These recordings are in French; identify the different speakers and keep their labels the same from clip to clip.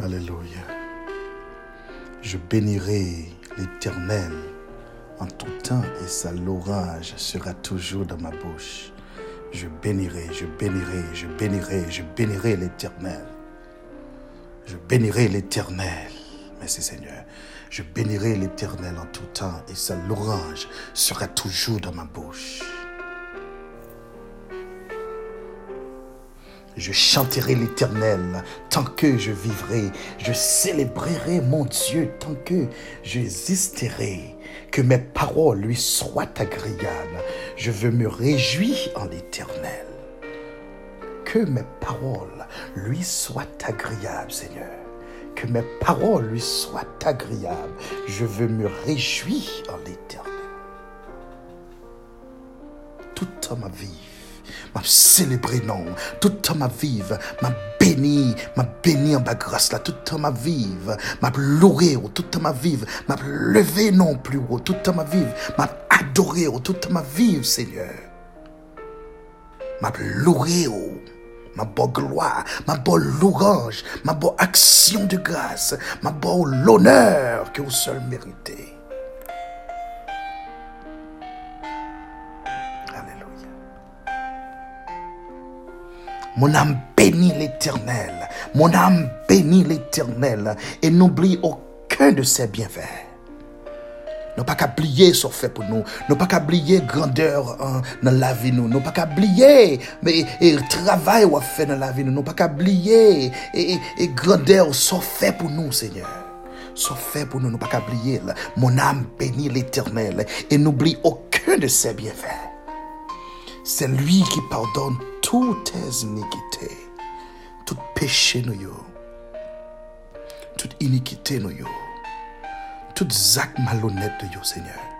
Speaker 1: Alléluia. Je bénirai l'Éternel en tout temps et sa louange sera toujours dans ma bouche. Je bénirai, je bénirai, je bénirai, je bénirai l'Éternel. Je bénirai l'Éternel. Merci Seigneur. Je bénirai l'Éternel en tout temps et sa louange sera toujours dans ma bouche. Je chanterai l'Éternel tant que je vivrai. Je célébrerai mon Dieu tant que j'existerai. Que mes paroles lui soient agréables. Je veux me réjouir en l'Éternel. Que mes paroles lui soient agréables, Seigneur. Que mes paroles lui soient agréables. Je veux me réjouir en l'Éternel. Toute ma vie m'a célébré non, toute ma vie, m'a béni, m'a béni en ma grâce là, toute ma vie, m'a loué toute ma vie, m'a levé non plus haut, toute ma vie, m'a adoré toute ma vie, Seigneur. M'a loué ma bonne gloire, ma bonne louange, ma bonne action de grâce, ma bonne l'honneur que vous seul méritez. Mon âme bénit l'Éternel. Mon âme bénit l'Éternel et n'oublie aucun de ses bienfaits. Nous pas qu'à oublier ce fait pour nous. Nous pas qu'à grandeur hein, dans la vie nous. Pas qu'à oublier mais et travail qu'on fait dans la vie nous. Pas qu'à oublier et, et, grandeur ce fait pour nous Seigneur. Ce fait pour nous, nous pas qu'à oublier. Mon âme bénit l'Éternel et n'oublie aucun de ses bienfaits. C'est lui qui pardonne toutes tes iniquités, tout péché nous yo, toute iniquité nous yo, tout acte malhonnête de yo, Seigneur.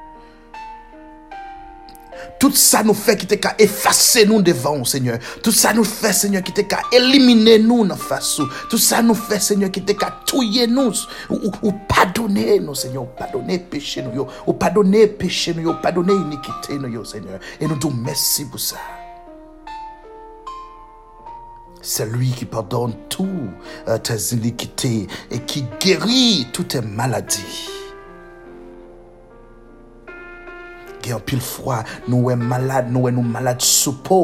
Speaker 1: Tout ça nous fait qui te ka effacer nous devant, Seigneur. Tout ça nous fait, Seigneur, qui te ka éliminer nous dans face. Tout ça nous fait, Seigneur, qui te ka tuer nous. Ou, ou, pardonner nous, Seigneur. Pardonner péché nous, Ou pardonner péché nous, Ou pardonner iniquité nous, Seigneur. Et nous disons merci pour ça. C'est lui qui pardonne toutes euh, tes iniquités et qui guérit toutes tes maladies. gen pil fwa, nou we malade, nou we nou malade soupo.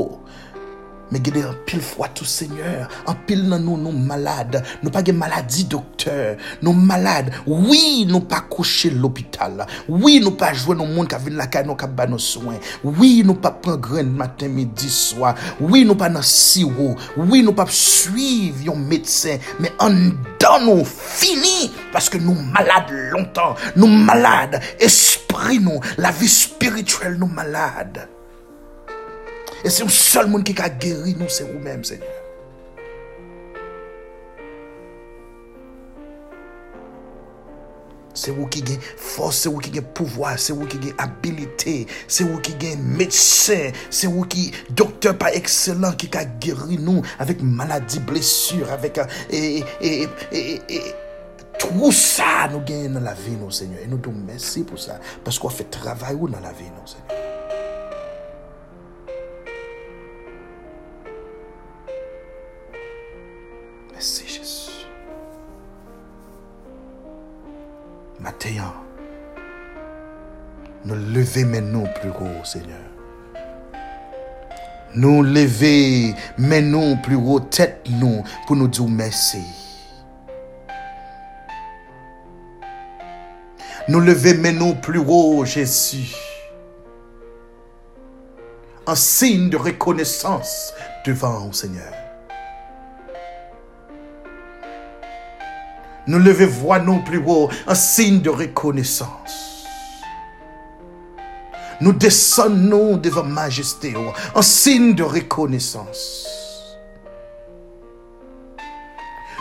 Speaker 1: Me gede an pil fwa tou seigneur, an pil nan nou nou malade, nou pa gen maladi doktor, nou malade, oui nou pa kouche l'opital, oui nou pa jwen nou moun ka vin lakay nou ka ban nou soen, oui nou pa pren gren matin, midi, swa, oui nou pa nan siwo, oui nou pa suiv yon medsen, me an dan nou fini, paske nou malade lontan, nou malade, esprit nou, la vi spirituel nou malade. Et c'est le seul monde qui a guéri nous, c'est vous-même, Seigneur. C'est vous qui avez force, c'est vous qui avez pouvoir, c'est vous qui avez habilité, c'est vous qui avez médecin, c'est vous qui, docteur pas excellent, qui a guéri nous avec maladie, blessure, avec. Euh, et, et, et, tout ça nous gagne dans la vie, nous, Seigneur. Et nous disons merci pour ça. Parce qu'on fait travail dans la vie, nous, Seigneur. Lever nous plus haut, Seigneur. Nous lever nous plus haut, tête nous, pour nous dire merci. Nous lever nous plus haut, Jésus. Un signe de reconnaissance devant, Seigneur. Nous levez voix nous plus haut, un signe de reconnaissance. Nous descendons devant majesté, un signe de reconnaissance.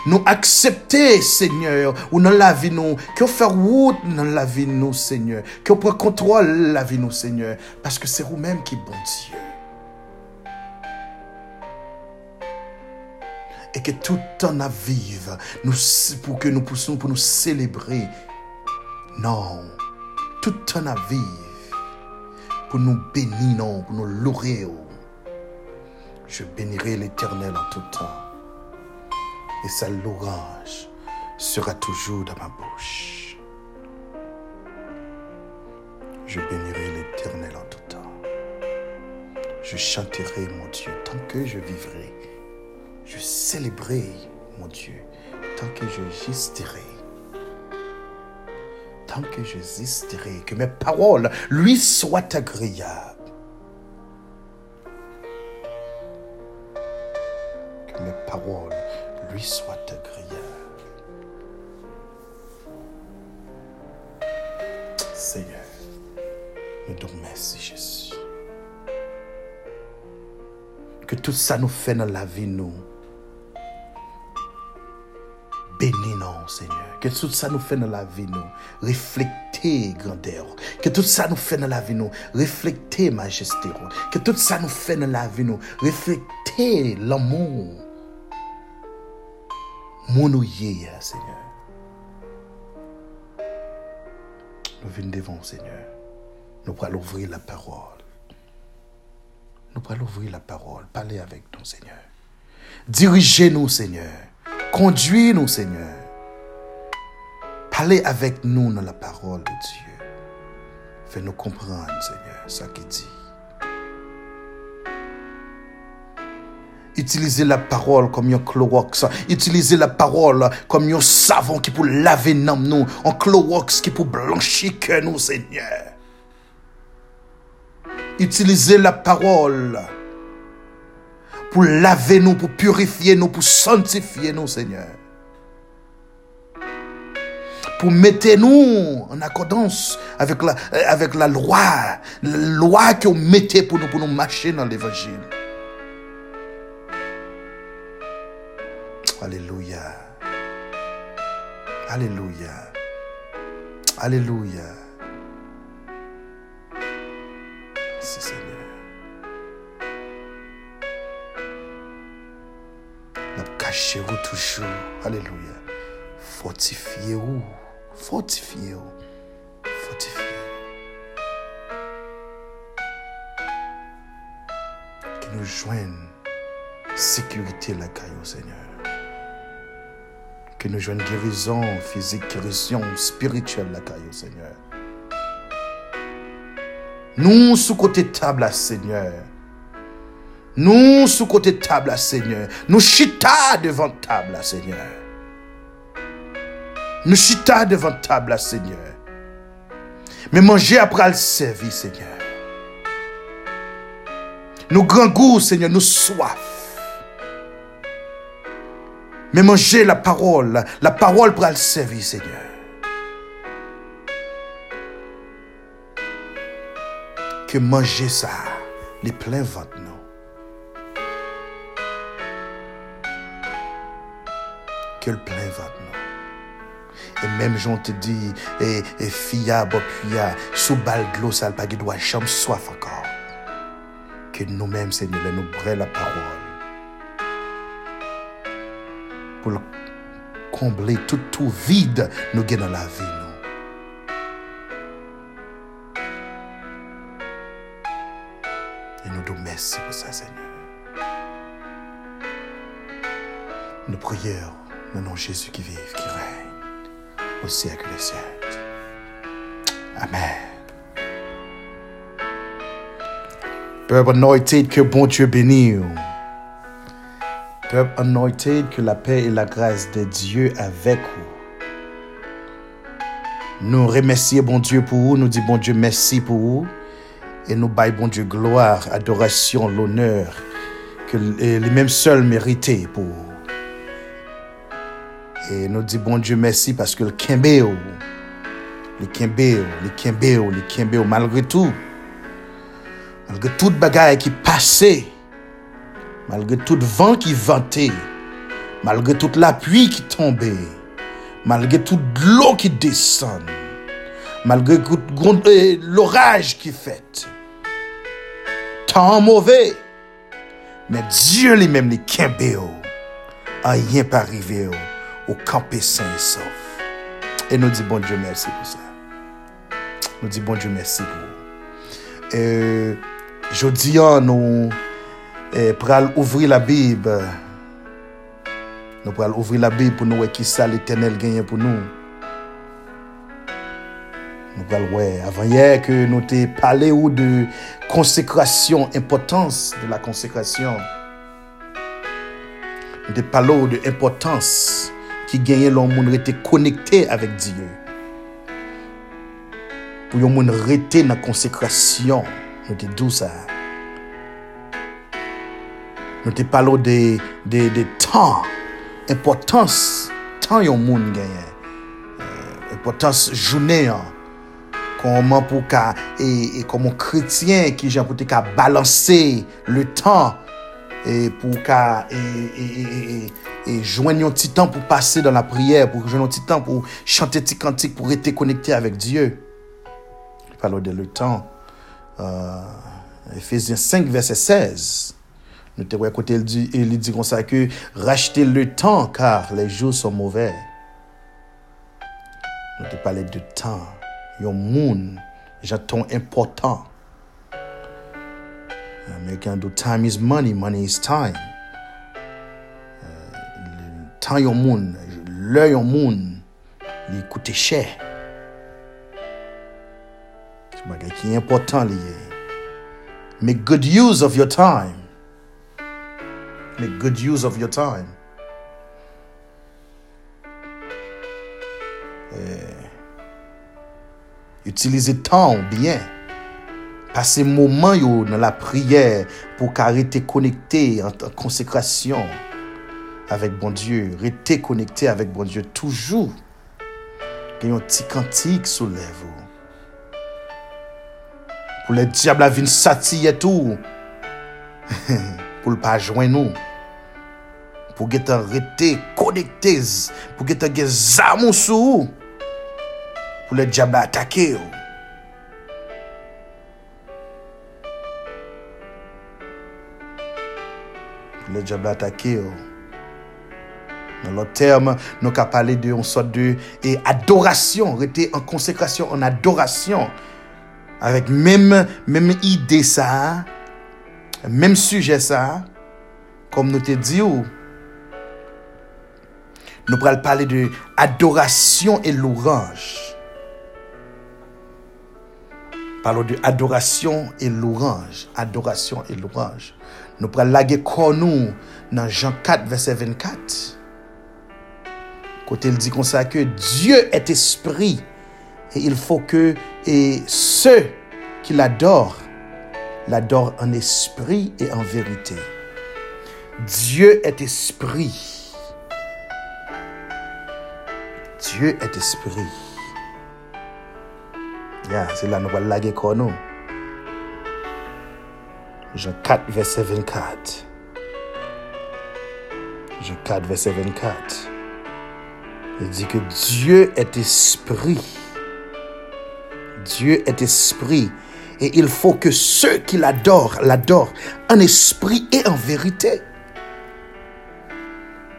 Speaker 1: Nous accepter, Seigneur, ou dans la vie nous, que faire route dans la vie nous, Seigneur, que prend contrôle la vie nous, Seigneur, parce que c'est vous-même qui bon Dieu. et que tout à vivre nous, pour que nous puissions pour nous célébrer. Non, tout à vivre pour nous bénir, non, pour nous louer. Je bénirai l'Éternel en tout temps et sa louange sera toujours dans ma bouche. Je bénirai l'Éternel en tout temps. Je chanterai mon Dieu tant que je vivrai. Je célébrerai mon Dieu tant que j'existerai. Tant que j'existerai, que mes paroles lui soient agréables. Que mes paroles lui soient agréables. Seigneur, nous te remercions, Jésus. Que tout ça nous fait dans la vie, nous. Bénis nous, Seigneur. Que tout ça nous fait dans la vie, nous. Grandeur. Que tout ça nous fait dans la vie, nous. Majesté. Que tout ça nous fait dans la vie, nous. L'amour. Mon Seigneur. Nous venons devant, Seigneur. Nous allons ouvrir la parole. Nous allons ouvrir la parole. Parlez avec nous, Seigneur. Dirigez-nous, Seigneur. Conduis-nous, Seigneur. Parlez avec nous dans la parole de Dieu. Fais-nous comprendre, Seigneur, ce qu'il dit. Utilisez la parole comme un Clorox. Utilisez la parole comme un savon qui peut laver nous. Un Clorox qui peut blanchir que nous, Seigneur. Utilisez la parole pour laver nous, pour purifier nous, pour sanctifier nous, Seigneur. Pour mettre nous en accordance avec la, avec la loi, la loi que vous mettez pour nous, pour nous marcher dans l'évangile. Alléluia. Alléluia. Alléluia. Cachez-vous toujours. Alléluia. Fortifiez-vous. Fortifiez-vous. Fortifiez. Que nous joignent sécurité la caillou, Seigneur. Que nous joignent guérison physique, guérison spirituelle la caillou, Seigneur. Nous, sous côté table, Seigneur. Nous, sous côté table, Seigneur. Nous chita devant table, Seigneur. Nous chita devant table, Seigneur. Mais manger après le servir, Seigneur. Nous grand goût, Seigneur, nous soif. Mais manger la parole, la parole pour le servir, Seigneur. Que manger ça, les pleins ventre, non. Plein non. Et même, j'en te dis, et, et fia, bopuya, sous balle de l'eau, ça pas doit soif encore. Que nous-mêmes, Seigneur, nous brûlons la parole. Pour combler tout, tout vide nous gagnons dans la vie, merci pour ça, Seigneur. Nous prions au nom de Jésus qui vive, qui règne au siècle des siècles. Amen. Peuple anointed, que bon Dieu bénisse. Peuple anointed, que la paix et la grâce de Dieu avec vous. Nous remercions bon Dieu pour vous, nous disons bon Dieu merci pour vous. Et nous baillons bon Dieu gloire, adoration, l'honneur que les mêmes seuls méritaient pour vous. Et nous disons bon Dieu merci parce que le Kimbéo, le Kimbéo, le Kimbéo, le Kimbéo, malgré tout, malgré toute bagaille qui passait, malgré tout vent qui ventait, malgré toute la pluie qui tombait, malgré toute l'eau qui descend, malgré tout euh, l'orage qui fait, temps mauvais, mais Dieu lui-même, les Kimbéo, a rien pas arrivé au campé saint et sauf. Et nous disons bon Dieu merci pour ça. Nous disons bon Dieu merci pour vous. Euh, je dis, nous eh, pour ouvrir la Bible Nous pourrons ouvrir la Bible pour nous voir qui ça l'éternel gagne pour nous. Nous allons voir avant hier que nous t'ai parlé ou de consécration, importance de la consécration. Nous t'ai parlé de ki genye lò moun rete konekte avèk Diyo. Pou yon moun rete nan konsekrasyon, nou te dou sa. Nou te palo de, de, de tan, impotans, tan yon moun genye. Eh, impotans jounen yon. Koman pou ka, e, e koman kretyen ki jan pou te ka balanse le tan, e pou ka, e, e, e, e, et, joindre un petit temps pour passer dans la prière, pour joindre un petit pour chanter petit cantique, pour être connecté avec Dieu. Parlons de le temps. Euh, Ephésiens 5, verset 16. Nous te il dit, il dit comme ça que racheter le temps car les jours sont mauvais. Nous te parlé de temps yon moun jaton important. American do time is money, money is time. Temps yon moun, le yon moun, li koute chè. C'est bagay important liye. Make good use of your time. Make good use of your time. Utiliser temps bien. Passer moment yo dans la prière pour rester connecté en, consécration avèk bon Diyo, rete konekte avèk bon Diyo toujou. Gen yon ti kantik sou lev ou. Pou le diable avin sati yetou. pou l pa jwen nou. Pou getan rete konekte, pou getan gen zamon sou ou. Pou le diable atake ou. Pou le diable atake ou. Dans l'autre terme, nous avons parlé d'une sorte de et adoration, rester en consécration, en adoration. Avec même, même idée ça, même sujet ça, comme nous te dit, nous allons parler de adoration et l'orange. Parlons de adoration et l'orange. Adoration et l'orange. Nous allons laguer corps nous dans Jean 4, verset 24. Côté il dit comme ça que Dieu est esprit et il faut que et ceux qui l'adorent l'adorent en esprit et en vérité. Dieu est esprit. Dieu est esprit. Ya, se la nou wale lage kon nou. Jean 4, verset 24. Jean 4, verset 24. Il dit que Dieu est esprit. Dieu est esprit. Et il faut que ceux qui l'adorent, l'adorent en esprit et en vérité.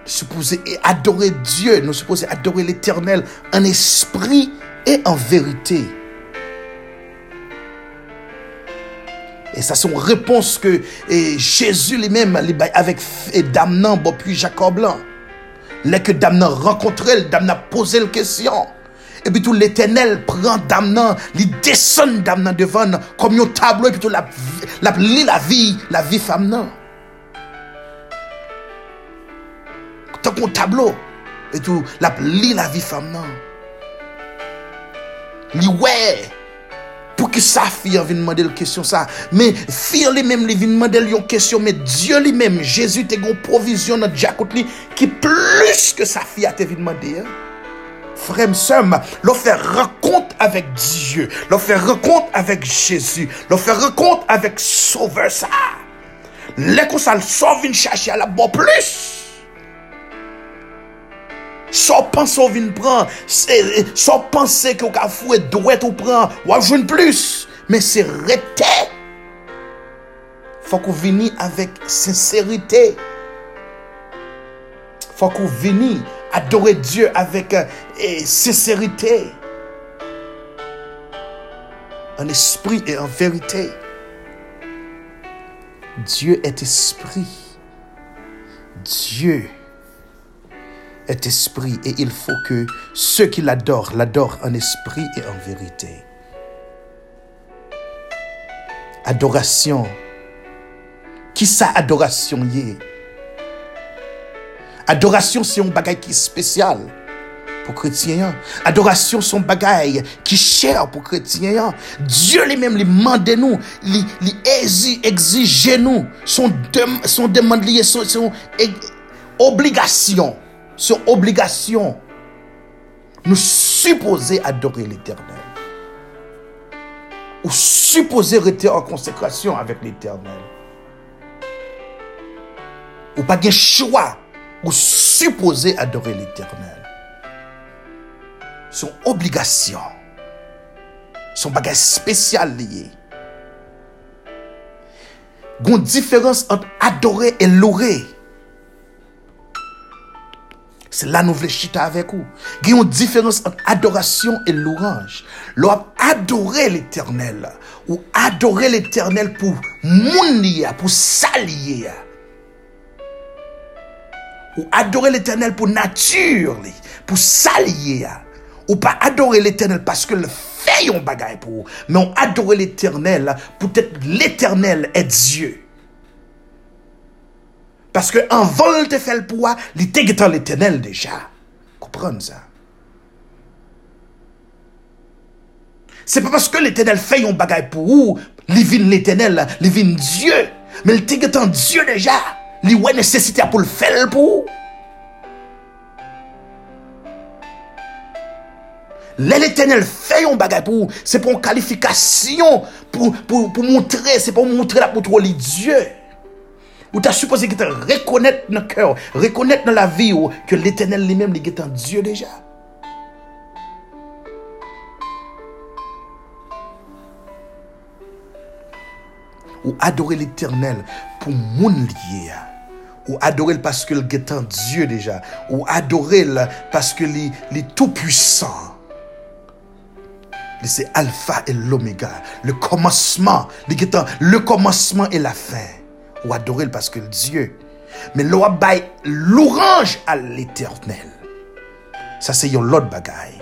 Speaker 1: Supposé adorer Dieu, nous supposons adorer l'éternel en esprit et en vérité. Et ça, c'est une réponse que Jésus lui-même, avec Damnan, puis Jacob Là que Damnan rencontrait, Damnan posé la question. Et puis tout l'éternel prend Damnan, il descend Damnan devant comme un tableau, et puis tout la, la, la vie, la vie femme Tant qu'on tableau, et tout, la la vie femme non. Li ouais pour que sa fille vienne demander la question ça. Mais fille lui-même lui vient demander une question, mais Dieu lui-même, Jésus te une provision dans Jacques qui plus que sa fille a te demander. Hein. Frère, sœur, l'on fait rencontre avec Dieu, l'on fait rencontre avec Jésus, l'on fait rencontre avec Sauveur ça. Les qu'on ça sauve une chercher à la bonne plus. Sans penser ou vin pran, sans penser que ka fouet douet ou pran, ou joindre plus. Mais c'est rete. Faut qu'on vini avec sincérité. Faut qu'on vini adorer Dieu avec euh, sincérité. En esprit et en vérité. Dieu est esprit. Dieu est esprit et il faut que ceux qui l'adorent l'adorent en esprit et en vérité. Adoration. Qui ça adoration y est? Adoration c'est un bagage qui est spécial pour chrétiens. Adoration son bagage qui est cher pour chrétiens. Dieu lui-même lui demande nous, lui exige nous son, son demande liée, son, son obligation. son obligation. Nous supposons adorer l'éternel. Ou supposons rester en consécration avec l'éternel. Ou pas de choix. Ou supposons adorer l'éternel. Son obligation. Son bagage spécial lié. Gon différence entre adorer et louer. C'est là nous voulons chita avec vous. Il y a une différence entre adoration et louange. L'on adorer l'éternel. Ou adorer l'éternel pour mounia, pour s'allier. Ou adorer l'éternel pour nature, pour s'allier. Ou pas adorer l'éternel parce que le fait un bagaille pour vous. Mais on adorer l'éternel pour être l'éternel est Dieu. Parce que en vol te fait le pouvoir, il était l'éternel déjà. Comprenez ça? C'est pas parce que l'éternel fait un bagaille pour vous, vient l'éternel, vient Dieu. Mais il était Dieu déjà. Il a nécessité pour le faire pour vous. L'éternel fait un bagage pour vous. C'est pour une qualification, pour, pour, pour montrer, c'est pour montrer la pour Dieu. Ou tu as supposé que tu reconnaître dans le cœur, reconnaître dans la vie que l'éternel lui-même est un Dieu déjà? Ou adorer l'éternel pour mon lié. Ou adorer parce qu'il est un Dieu déjà? Ou adorer parce qu'il est tout puissant. C'est alpha et l'oméga. Le commencement. Le commencement et la fin ou que Dieu. Mais l'on bail l'orange à l'éternel. Ça, c'est yon l'autre bagaille.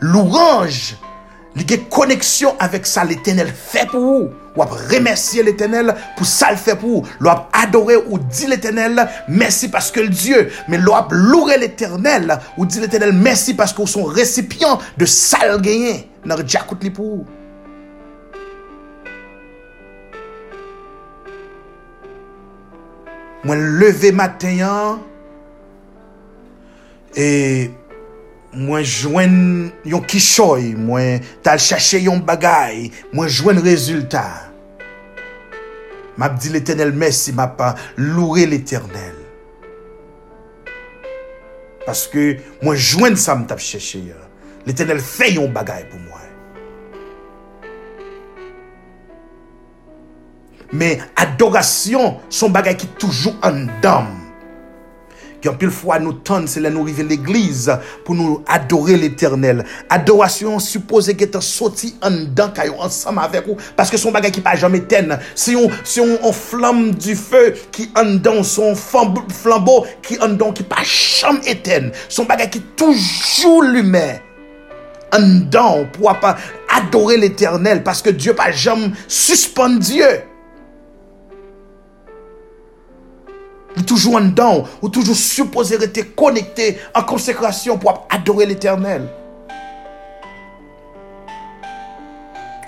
Speaker 1: L'orange, il connexion avec ça l'éternel fait pour vous. Ou remercier l'éternel pour ça le fait pour vous. L'on adorer ou dit l'éternel merci parce que le Dieu. Mais l'on louer l'éternel ou dit l'éternel merci parce que sont récipients de ça le gagné. N'a pour vous. Mwen leve matenyan, e mwen jwen yon kishoy, mwen tal chache yon bagay, mwen jwen rezultat. Map di l'Eternel mersi, map loure l'Eternel. Paske mwen jwen sa m tap chache yan. L'Eternel fe yon bagay pou mwen. Mais adoration, son bagage qui est toujours en dame. Quand pile fois nous tendons, c'est là nous arriver l'église pour nous adorer l'éternel. Adoration suppose qu'être sorti en dedans, ensemble avec vous, parce que son bagage qui pas jamais éteindre. C'est on, on, flamme du feu qui en dedans, son flambeau qui en dedans, qui pas jamais éteindre. Son bagage qui toujours l'humain. En dedans, pour pas adorer l'éternel, parce que Dieu pas jamais suspend toujours en dedans, ou toujours supposé être connecté en consécration pour adorer l'éternel.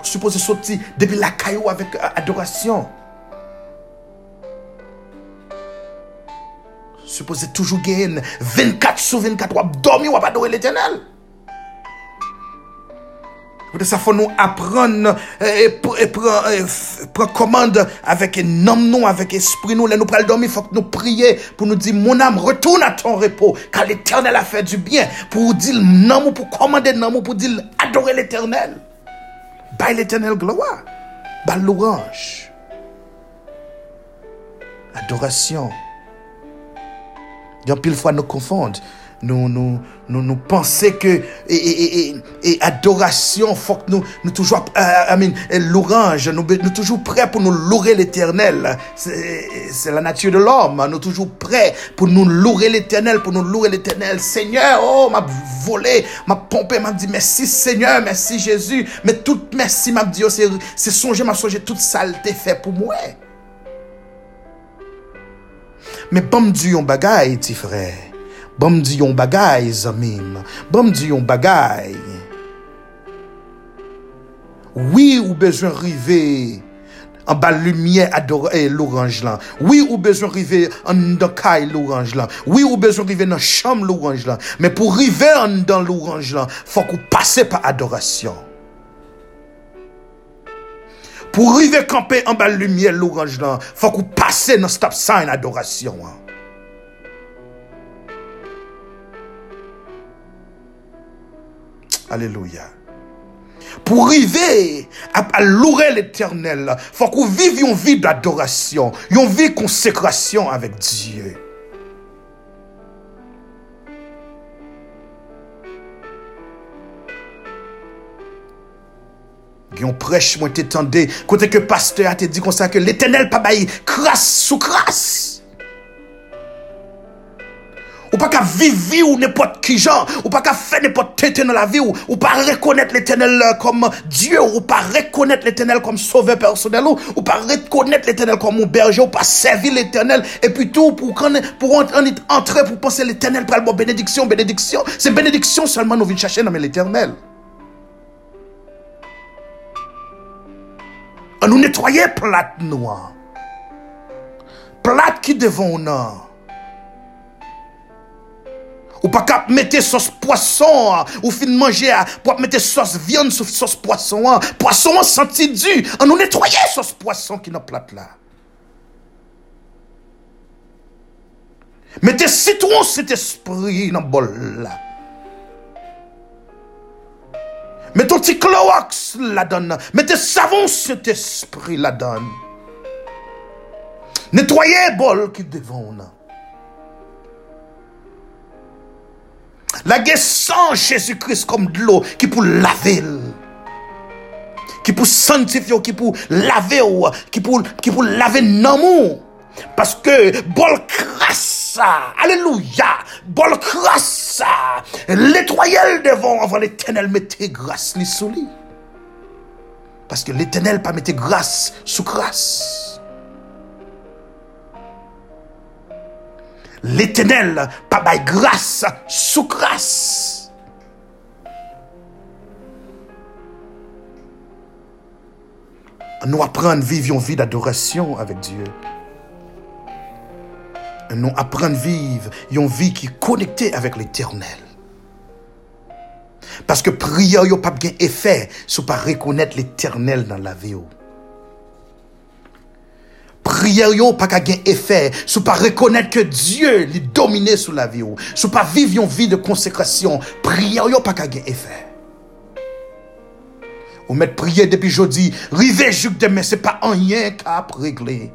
Speaker 1: Supposé sortir depuis la caillou avec adoration. Supposé toujours gagner 24 sur 24 ou dormir ou adorer l'éternel. Ça faut nous apprendre et, et, prendre commande avec un homme nous, avec esprit nous. Là, nous prenons dormir, faut que nous prions pour nous dire, mon âme, retourne à ton repos, car l'éternel a fait du bien. Pour dire non, pour commander non, pour dire adorer l'éternel. By l'éternel gloire. By l'orange. Adoration. A pile fois nous confondre. Nous, nous, nous, nous penser que et, et, et, et adoration, faut que nous, nous toujours, euh, I mean, l'orange, nous, nous toujours prêts pour nous louer l'éternel. C'est la nature de l'homme. Nous toujours prêts pour nous louer l'éternel, pour nous louer l'éternel. Seigneur, oh, m'a volé, m'a pompé, m'a dit merci Seigneur, merci Jésus. Mais tout merci m'a dit, oh, c'est songer, m'a songé toute saleté fait pour moi. Mais bon Dieu, on bagaille, petit frère. Bon Dieu, on bagaille, zamim. Bon on bagaille. Oui, ou besoin river en bas lumière l'orange là. Oui, ou besoin river en dans l'orange là. Oui, ou besoin river dans chambre l'orange là. Mais pour river en dans l'orange là, faut qu'on passe par adoration. Pour arriver camper en bas lumière l'orange là, faut qu'on passe dans stop sign adoration. Hein. Alléluia. Pour arriver à, louer l'éternel, faut qu'on vive une vie d'adoration, une vie de consécration avec Dieu. Yon prêche, moi t'étendais, côté que pasteur a te dit comme ça que l'éternel pas crasse sous crasse. Ou pas qu'à vivre ou n'importe qui genre, ou pas qu'à faire n'importe tête dans la vie, ou, ou pas reconnaître l'éternel comme Dieu, ou pas reconnaître l'éternel comme sauveur personnel, ou, ou pas reconnaître l'éternel comme mon berger, ou pas servir l'éternel, et puis tout pour, pour entrer, pour penser l'éternel pour le bénédiction, bénédiction. C'est bénédiction seulement nous venons chercher dans l'éternel. On nous nettoyer plate noire. Plate qui devant nous. Ou pas qu'à mettre sauce poisson, ou fin manger, pour mettre sauce viande sur sauce poisson. Poisson senti du. On nous nettoyer sauce poisson qui n'a plate là. Mettez citron cet esprit dans le bol là. Mettez un petit Clorox là-dedans. Mettez savon cet esprit là-dedans. Nettoyez bol qui devant nous. La guerre sans Jésus-Christ comme de l'eau qui pour laver. Qui pour sanctifier, qui pour laver, qui pour, qui pour laver l'amour. Parce que bol crasse, alléluia, bol crasse, l'étoile devant avant l'éternel mettez grâce li sous lui. Parce que l'éternel pas mettre grâce sous L'éternel pas bail grâce sous grâce. Nous apprendre vivre une vie d'adoration avec Dieu nous apprendre vivre une vie qui est connectée avec l'éternel. Parce que prière n'a pas bien effet si pas reconnaître l'éternel dans la vie. Prière n'a pas bien effet si pas reconnaître que Dieu est dominé sur la vie. Si pas vivre une vie de consécration, prière n'a pas bien effet. Ou mettre prière depuis jeudi, river jusqu'à demain, ce n'est pas rien qu'à régler.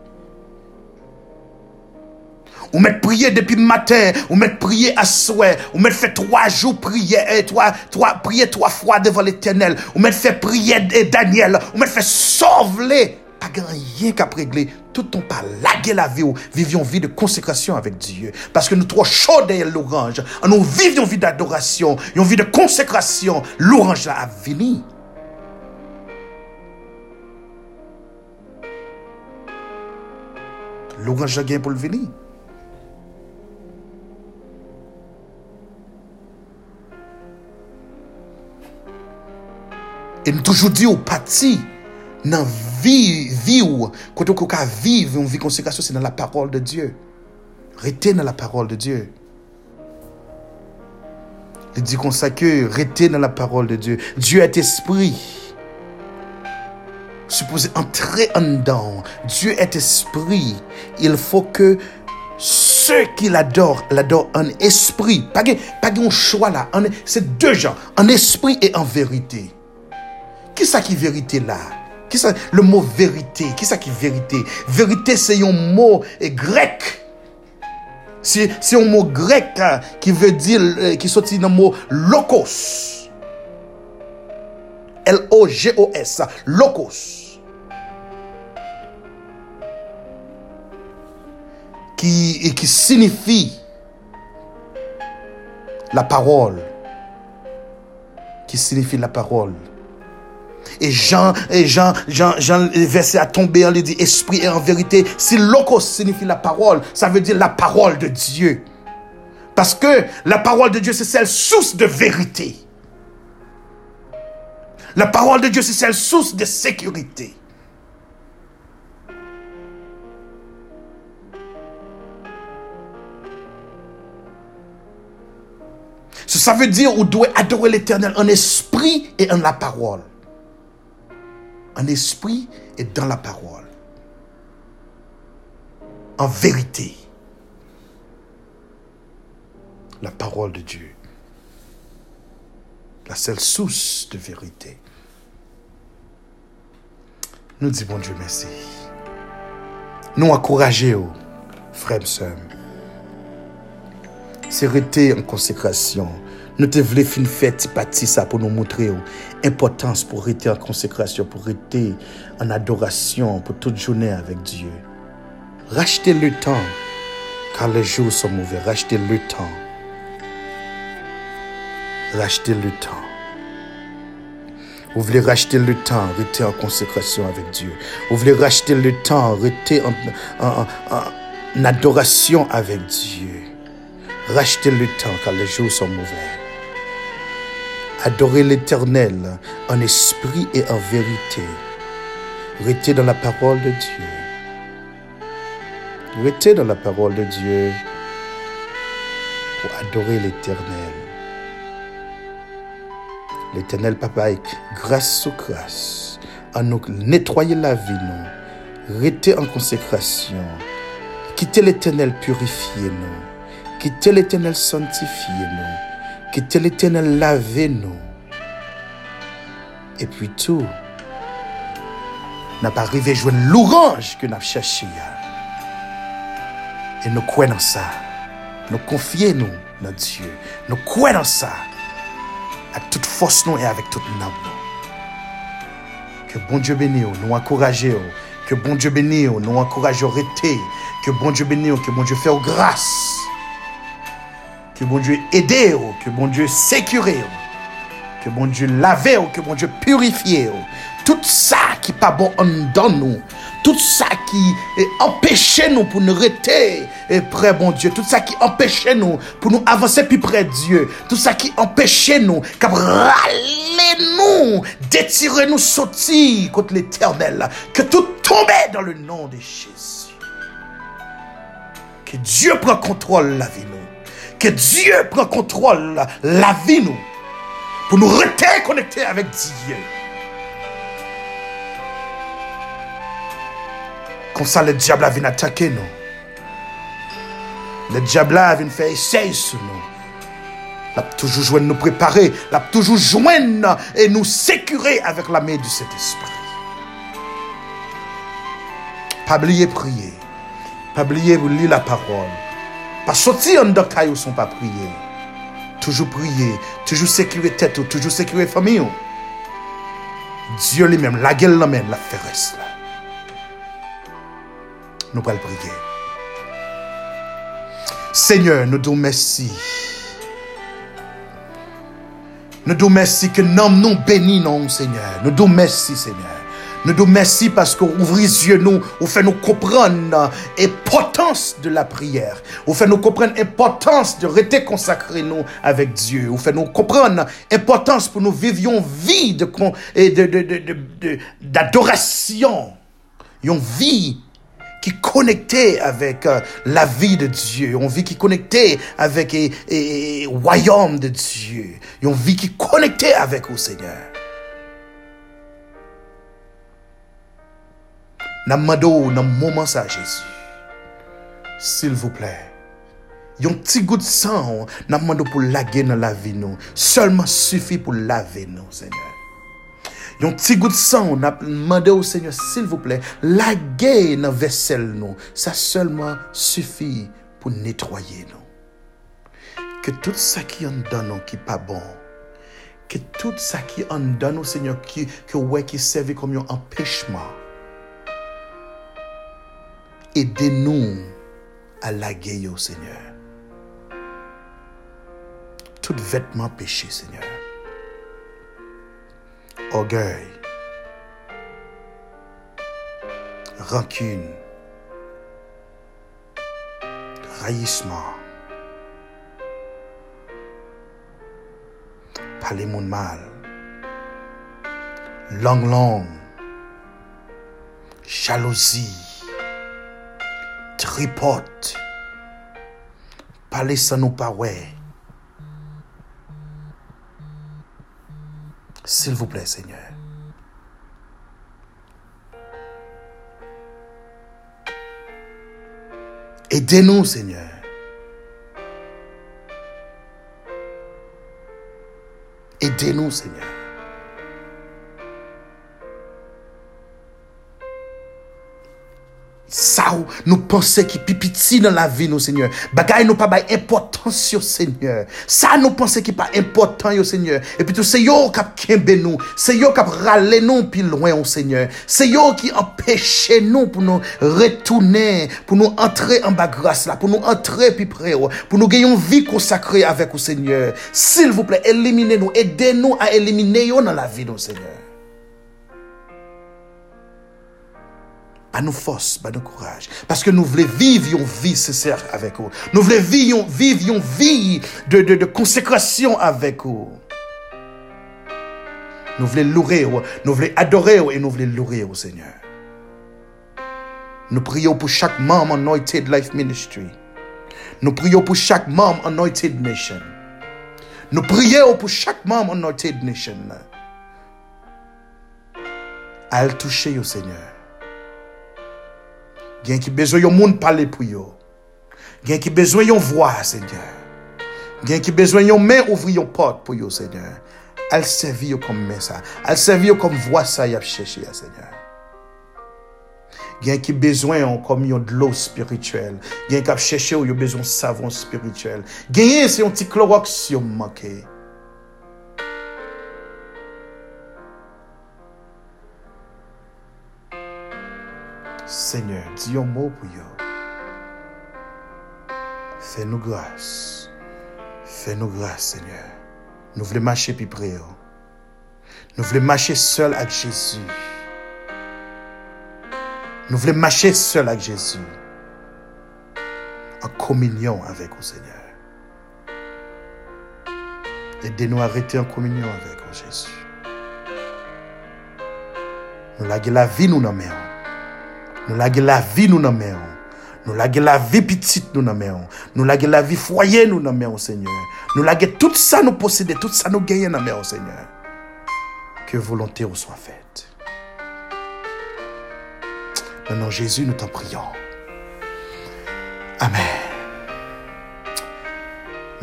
Speaker 1: Ou mettre prier depuis matin, ou mettre prier à souhait, ou mettre fait trois jours prier, et eh, trois, trois, prier trois fois devant l'éternel, ou mettre fait prier Daniel, ou mettre fait sauver pas rien qu'à régler. Tout ton pas laguer la vie ou vivre une vie de consécration avec Dieu. Parce que nous trop chaud derrière l'orange. Nous vivons une vie d'adoration, une vie de consécration. L'orange a venir. L'orange a gagné pour le venir. Et nous toujours dit au parti dans vie vivre quand on peut vivre une vie consécration c'est dans la parole de Dieu. Restez dans la parole de dit comme ça que restez dans la parole de Dieu. Dieu est esprit. Supposé entrer en dedans. Dieu est esprit. Il faut que ceux qui l'adorent, l'adorent en esprit. Pas de choix là. C'est deux gens. En esprit et en vérité. Qui ça qui vérité là? Le mot vérité, qui ça qui vérité? Vérité c'est un mot grec C'est un mot grec hein, qui veut dire, euh, dans le mot locos. L-O-G-O-S, locos. Qui, qui signifie la parole. Qui signifie la parole. Et Jean, et Jean, Jean, Jean, le verset a tombé, on lui dit esprit et en vérité. Si locos signifie la parole, ça veut dire la parole de Dieu. Parce que la parole de Dieu, c'est celle source de vérité. La parole de Dieu, c'est celle source de sécurité. Ça veut dire qu'on doit adorer l'éternel en esprit et en la parole en esprit et dans la parole. En vérité. La parole de Dieu. La seule source de vérité. Nous disons, Dieu, merci. Nous encourageons, frères et sœurs. C'est en consécration nous te voulons fin fête partie ça pour nous montrer l'importance pour rester en consécration, pour rester en adoration pour toute journée avec Dieu. Rachetez le temps, car les jours sont mauvais. Rachetez le temps. Rachetez le temps. Vous voulez racheter le temps, rester en consécration avec Dieu. Vous voulez racheter le temps, rester en adoration avec Dieu. Rachetez le temps car les jours sont mauvais. Adorez l'Éternel en esprit et en vérité. Restez dans la parole de Dieu. Restez dans la parole de Dieu pour adorer l'Éternel. L'Éternel, Papa, grâce sous grâce, à nous nettoyer la vie, nous. Restez en consécration. Quittez l'Éternel, purifiez-nous. Quittez l'Éternel, sanctifiez-nous. ki tel etenel lave nou. E pwi tou, nan pa rive jwen louranj ke nan ap chache ya. E nou kwen nan sa, nou konfye nou nan Diyo, nou kwen nan sa, ak tout fos nou e avik tout nan nou. Ke bon Diyo beni ou, nou ankoraje ou, ke bon Diyo beni ou, nou ankoraje ou rete, ke bon Diyo beni ou, ke bon Diyo fe ou grase, Que bon Dieu aide, que bon Dieu sécure, que bon Dieu lave, que bon Dieu purifie. Tout ça qui pas bon en nous, tout ça qui empêche nous pour nous rester près bon Dieu, tout ça qui empêche nous pour nous avancer plus près de Dieu, tout ça qui empêche nous, qui râler nous, détirer nous sortir contre l'éternel, que tout tombe dans le nom de Jésus. Que Dieu prend contrôle la vie que Dieu prend contrôle la vie nous. Pour nous rester connectés avec Dieu. Comme ça, le diable vient attaquer nous. Le diable vient faire essayer sur nous. Il a toujours joué nous préparer. Il a toujours joué et nous sécurer avec la main de cet esprit. Pas oublier prier. Pas oublier lire la parole. Pas sortir en de caillou sont pas prier. Toujours prier, toujours sécuriser tête, toujours sécuriser famille. Dieu lui-même, la gueule lui-même, la feresse là. Nous allons prier. Seigneur, nous disons merci. Nous disons merci que nous nous bénissons, Seigneur. Nous disons merci, Seigneur. Nous nous merci parce que vous les yeux nous, vous fait nous comprendre l'importance de la prière. Vous fait nous comprendre l'importance de rester consacré nous avec Dieu. Vous fait nous comprendre l'importance pour nous vivions vie de, d'adoration. Une vie qui est connectée avec euh, la vie de Dieu, une vie qui est connectée avec le royaume de Dieu, une vie qui est connectée avec le Seigneur. N'a moment ça, Jésus. S'il vous plaît. Yon petit goût de sang, pour laguer dans la vie. Seulement suffit pour laver nous, Seigneur. Yon petit goût de sang, n'a demandé au Seigneur, s'il vous plaît, dans vaisselle. Ça seulement suffit pour nettoyer nous. Que tout ça qui en donne nous qui pas bon, que tout ça qui donne Seigneur, que ouais, qui servait comme un empêchement, aidez-nous à laguer, au Seigneur. Tout vêtement péché, Seigneur. Orgueil, rancune, raillissement, parler mon mal, langue longue, jalousie, parler sans nous pas S'il vous plaît, Seigneur. Aidez-nous, Seigneur. Aidez-nous, Seigneur. Ça, nous pensons qui pipiti dans la vie, nous, Seigneur. Bagay nous pas importance, Seigneur. Ça, nous pensons qui pas important, yo, Seigneur. Et puis tout, c'est yo qui kembe nous. C'est yo qui râlé nous plus loin, Seigneur. C'est yo qui empêche nous pour nous retourner, pour nous entrer en bas grâce là, pour nous entrer plus près, pour nous gagner une vie consacrée avec vous, Seigneur. S'il vous plaît, éliminez-nous, aidez-nous à éliminer yo dans la vie, nous, Seigneur. À nos forces, à nos courage. Parce que nous voulons vivre une vie sincère avec vous. Nous voulons vivre, vivre une vie de, de, de consécration avec vous. Nous voulons louer, nous voulons adorer et nous voulons louer au Seigneur. Nous prions pour chaque membre Anointed Life Ministry. Nous prions pour chaque membre Anointed Nation. Nous prions pour chaque membre Anointed Nation. À le toucher au Seigneur. Gen ki bezwen yon moun pale pou yo. Gen ki bezwen yon vwa, Seigneur. Gen ki bezwen yon men ouvri yon pot pou yo, Seigneur. Al servi yo kom men sa. Al servi yo kom vwa sa yap chèche ya, Seigneur. Gen ki bezwen yon kom yon dlo spirituel. Gen kap chèche yo yo bezwen savon spirituel. Gen yon se yon ti klorok si yo manke. Seigneur, dis un mot pour eux. Fais-nous grâce. Fais-nous grâce, Seigneur. Nous voulons marcher plus près. Nous voulons marcher seul avec Jésus. Nous voulons marcher seul avec Jésus. En communion avec vous, Seigneur. Aidez-nous à arrêter en communion avec Jésus. Nous la vie, nous nommons. Nous laguer la vie, nous nommons. Nous la vie petite, nous nommons. Nous la vie foyer, nous nommons, Seigneur. Nous laguer tout ça, nous posséder, tout ça, nous gagner, nous nommons, Seigneur. Que volonté vous soit faite. Nom Jésus, nous t'en prions. Amen.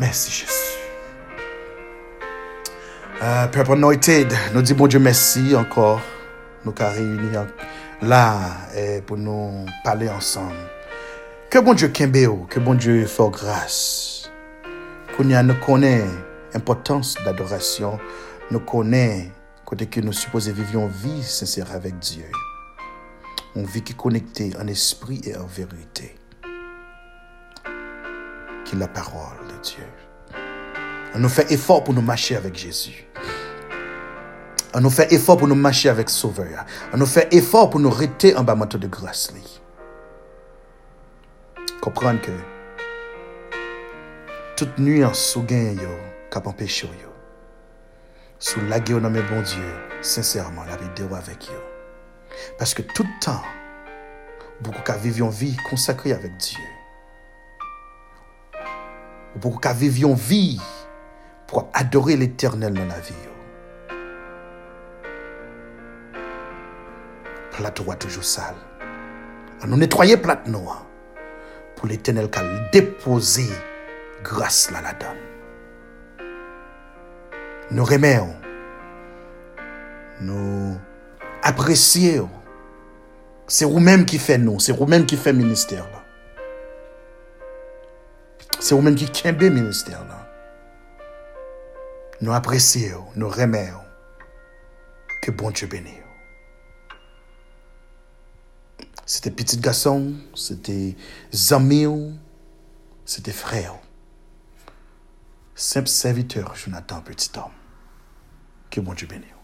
Speaker 1: Merci Jésus. Euh, Père Anointed, nous disons bon Dieu merci encore. Nous sommes réunis là pour nous parler ensemble. Que bon Dieu kembe que bon Dieu fasse grâce. Qu'on nous connaît l'importance d'adoration, nous connaît côté que nous supposons vivre une vie sincère avec Dieu. Une vie qui est connectée en esprit et en vérité. Qui est la parole de Dieu. On nous fait effort pour nous marcher avec Jésus. On nous fait effort pour nous marcher avec Sauveur. On nous fait effort pour nous rester en bas de grâce. Comprendre que toute nuance sous gain yo, cap empêché yo. Sous la gueule dans mes bon Dieu, sincèrement, la vidéo avec yo. Parce que tout le temps, beaucoup qu'à vivre une vie consacrée avec Dieu. Beaucoup qu'à vivre une vie pour adorer l'éternel dans la vie. Plateau toujours sale. Nous nettoyer plate noire pour l'éternel qu'à déposer grâce là la donne. Nous remercions, nous apprécions. C'est vous-même qui fait nous, c'est vous-même qui fait ministère. C'est vous-même qui le ministère. Nous apprécions, nous remercions. Que bon Dieu bénisse. C'était petit garçon, c'était amis, c'était frère. Simple serviteur, Jonathan, petit homme. Que bon Dieu bénisse.